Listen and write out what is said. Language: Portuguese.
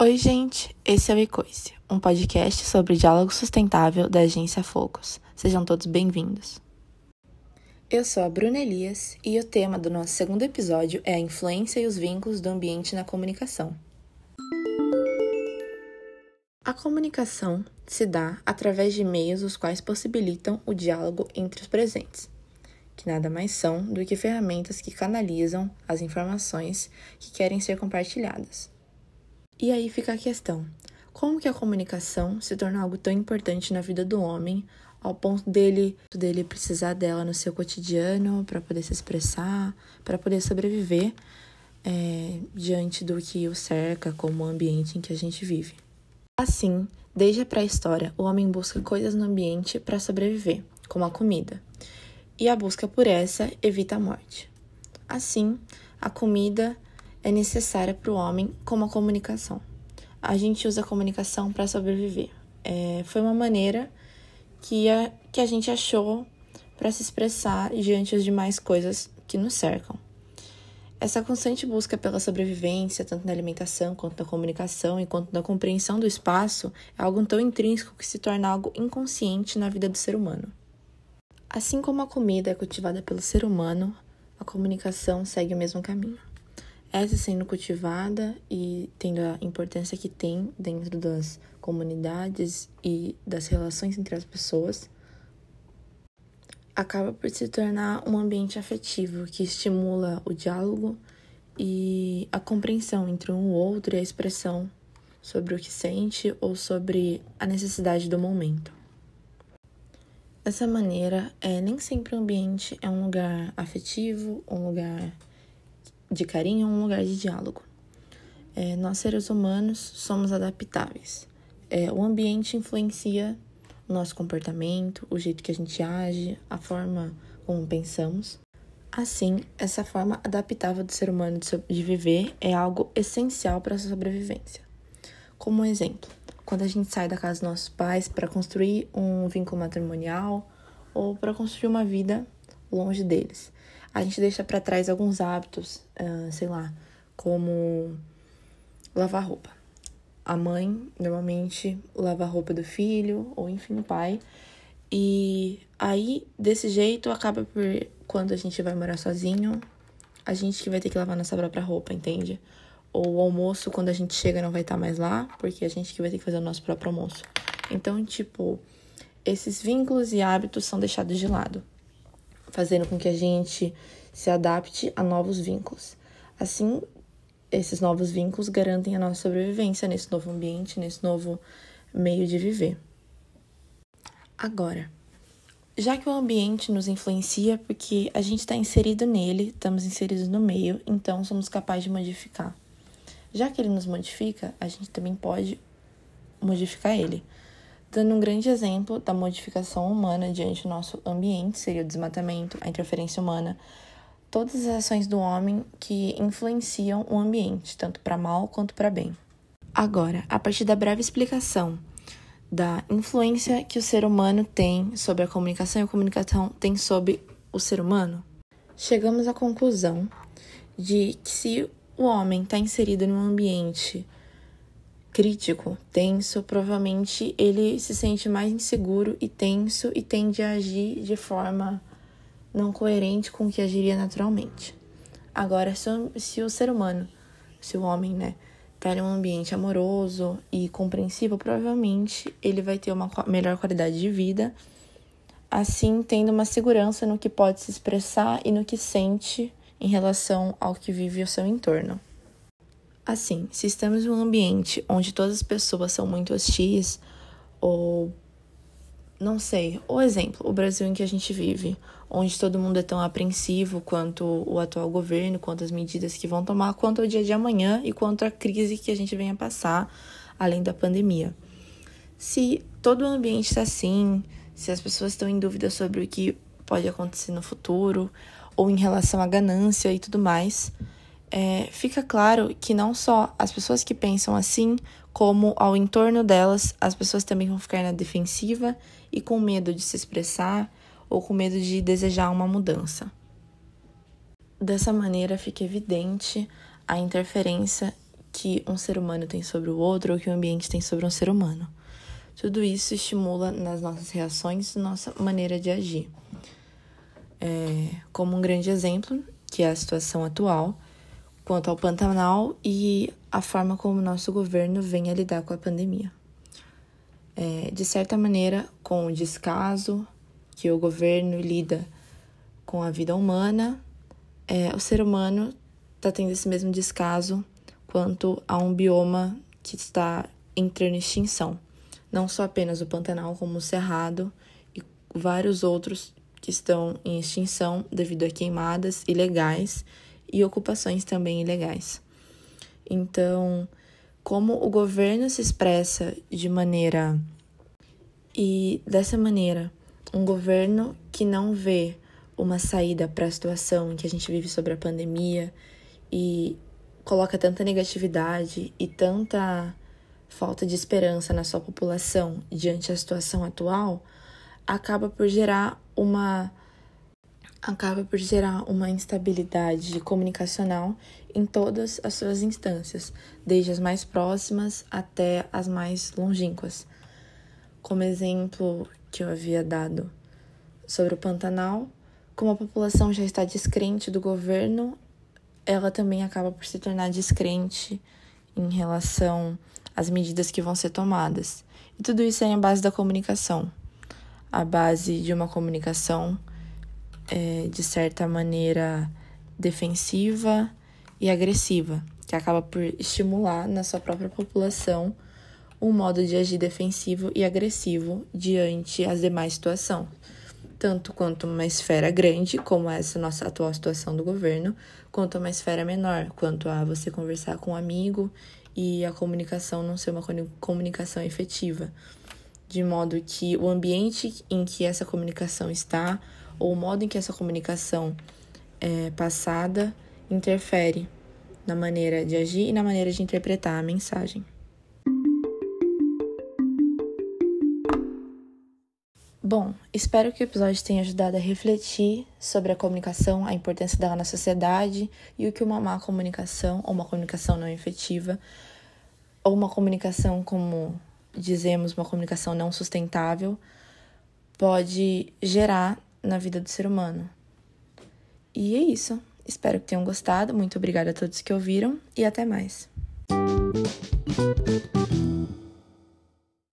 Oi, gente, esse é o Ecoice, um podcast sobre diálogo sustentável da agência Focus. Sejam todos bem-vindos. Eu sou a Bruna Elias e o tema do nosso segundo episódio é a influência e os vínculos do ambiente na comunicação. A comunicação se dá através de meios os quais possibilitam o diálogo entre os presentes, que nada mais são do que ferramentas que canalizam as informações que querem ser compartilhadas. E aí fica a questão: como que a comunicação se torna algo tão importante na vida do homem ao ponto dele dele precisar dela no seu cotidiano para poder se expressar, para poder sobreviver é, diante do que o cerca como o ambiente em que a gente vive. Assim, desde a pré-história, o homem busca coisas no ambiente para sobreviver, como a comida, e a busca por essa evita a morte. Assim, a comida é necessária para o homem como a comunicação. A gente usa a comunicação para sobreviver. É, foi uma maneira que a, que a gente achou para se expressar diante das demais coisas que nos cercam. Essa constante busca pela sobrevivência, tanto na alimentação quanto na comunicação e quanto na compreensão do espaço, é algo tão intrínseco que se torna algo inconsciente na vida do ser humano. Assim como a comida é cultivada pelo ser humano, a comunicação segue o mesmo caminho. Essa sendo cultivada e tendo a importância que tem dentro das comunidades e das relações entre as pessoas, acaba por se tornar um ambiente afetivo que estimula o diálogo e a compreensão entre um outro e a expressão sobre o que sente ou sobre a necessidade do momento. Dessa maneira, é, nem sempre o ambiente é um lugar afetivo, um lugar de carinho, um lugar de diálogo. É, nós, seres humanos, somos adaptáveis. É, o ambiente influencia o nosso comportamento, o jeito que a gente age, a forma como pensamos. Assim, essa forma adaptável do ser humano de viver é algo essencial para a sua sobrevivência. Como exemplo, quando a gente sai da casa dos nossos pais para construir um vínculo matrimonial ou para construir uma vida longe deles, a gente deixa para trás alguns hábitos, uh, sei lá, como lavar roupa. A mãe normalmente lava a roupa do filho, ou enfim, o pai. E aí, desse jeito, acaba por quando a gente vai morar sozinho, a gente que vai ter que lavar nossa própria roupa, entende? Ou o almoço, quando a gente chega, não vai estar tá mais lá, porque a gente que vai ter que fazer o nosso próprio almoço. Então, tipo, esses vínculos e hábitos são deixados de lado, fazendo com que a gente se adapte a novos vínculos. Assim, esses novos vínculos garantem a nossa sobrevivência nesse novo ambiente, nesse novo meio de viver. Agora, já que o ambiente nos influencia porque a gente está inserido nele, estamos inseridos no meio, então somos capazes de modificar. Já que ele nos modifica, a gente também pode modificar ele. Dando um grande exemplo da modificação humana diante do nosso ambiente, seria o desmatamento, a interferência humana, todas as ações do homem que influenciam o ambiente, tanto para mal quanto para bem. Agora, a partir da breve explicação da influência que o ser humano tem sobre a comunicação e a comunicação tem sobre o ser humano, chegamos à conclusão de que se o homem está inserido num ambiente crítico, tenso, provavelmente ele se sente mais inseguro e tenso e tende a agir de forma não coerente com o que agiria naturalmente. Agora, se o ser humano, se o homem, né, tá em um ambiente amoroso e compreensivo, provavelmente ele vai ter uma melhor qualidade de vida, assim tendo uma segurança no que pode se expressar e no que sente em relação ao que vive o seu entorno. Assim, se estamos em um ambiente onde todas as pessoas são muito hostis ou não sei, o exemplo, o Brasil em que a gente vive, onde todo mundo é tão apreensivo quanto o atual governo, quanto as medidas que vão tomar, quanto ao dia de amanhã e quanto à crise que a gente venha passar, além da pandemia. Se todo o ambiente está assim, se as pessoas estão em dúvida sobre o que pode acontecer no futuro, ou em relação à ganância e tudo mais, é, fica claro que não só as pessoas que pensam assim, como ao entorno delas, as pessoas também vão ficar na defensiva e com medo de se expressar ou com medo de desejar uma mudança. Dessa maneira, fica evidente a interferência que um ser humano tem sobre o outro ou que o ambiente tem sobre um ser humano. Tudo isso estimula nas nossas reações, nossa maneira de agir. É, como um grande exemplo, que é a situação atual, quanto ao Pantanal e a forma como nosso governo vem a lidar com a pandemia. É, de certa maneira, com o descaso que o governo lida com a vida humana, é, o ser humano está tendo esse mesmo descaso quanto a um bioma que está entrando em extinção. Não só apenas o Pantanal, como o Cerrado e vários outros que estão em extinção devido a queimadas ilegais e ocupações também ilegais. Então, como o governo se expressa de maneira e dessa maneira, um governo que não vê uma saída para a situação que a gente vive sobre a pandemia e coloca tanta negatividade e tanta falta de esperança na sua população diante da situação atual, acaba por gerar uma acaba por gerar uma instabilidade comunicacional em todas as suas instâncias, desde as mais próximas até as mais longínquas. Como exemplo que eu havia dado sobre o Pantanal, como a população já está descrente do governo, ela também acaba por se tornar descrente em relação às medidas que vão ser tomadas. E tudo isso é em base da comunicação. A base de uma comunicação é, de certa maneira defensiva e agressiva, que acaba por estimular na sua própria população um modo de agir defensivo e agressivo diante as demais situações tanto quanto uma esfera grande, como essa nossa atual situação do governo, quanto uma esfera menor, quanto a você conversar com um amigo e a comunicação não ser uma comunicação efetiva, de modo que o ambiente em que essa comunicação está, ou o modo em que essa comunicação é passada, interfere na maneira de agir e na maneira de interpretar a mensagem. Bom, espero que o episódio tenha ajudado a refletir sobre a comunicação, a importância dela na sociedade e o que uma má comunicação, ou uma comunicação não efetiva, ou uma comunicação, como dizemos, uma comunicação não sustentável, pode gerar na vida do ser humano. E é isso. Espero que tenham gostado. Muito obrigada a todos que ouviram e até mais.